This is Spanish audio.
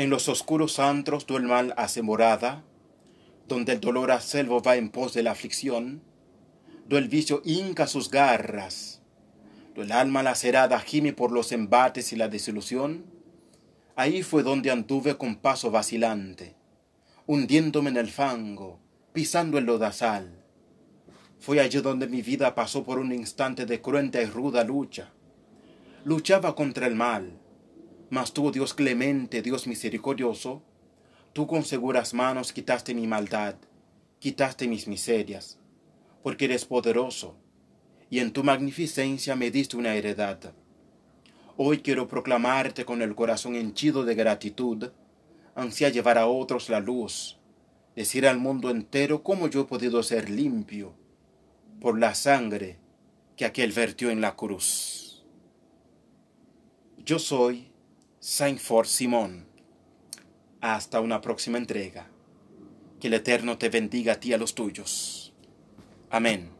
En los oscuros antros do el mal hace morada, donde el dolor a selvo va en pos de la aflicción, do el vicio hinca sus garras, do el alma lacerada gime por los embates y la desilusión, ahí fue donde anduve con paso vacilante, hundiéndome en el fango, pisando el lodazal. Fue allí donde mi vida pasó por un instante de cruenta y ruda lucha. Luchaba contra el mal, mas tú, Dios clemente, Dios misericordioso, tú con seguras manos quitaste mi maldad, quitaste mis miserias, porque eres poderoso, y en tu magnificencia me diste una heredad. Hoy quiero proclamarte con el corazón henchido de gratitud, ansía llevar a otros la luz, decir al mundo entero cómo yo he podido ser limpio por la sangre que aquel vertió en la cruz. Yo soy Saint Fort Simón. Hasta una próxima entrega. Que el Eterno te bendiga a ti y a los tuyos. Amén.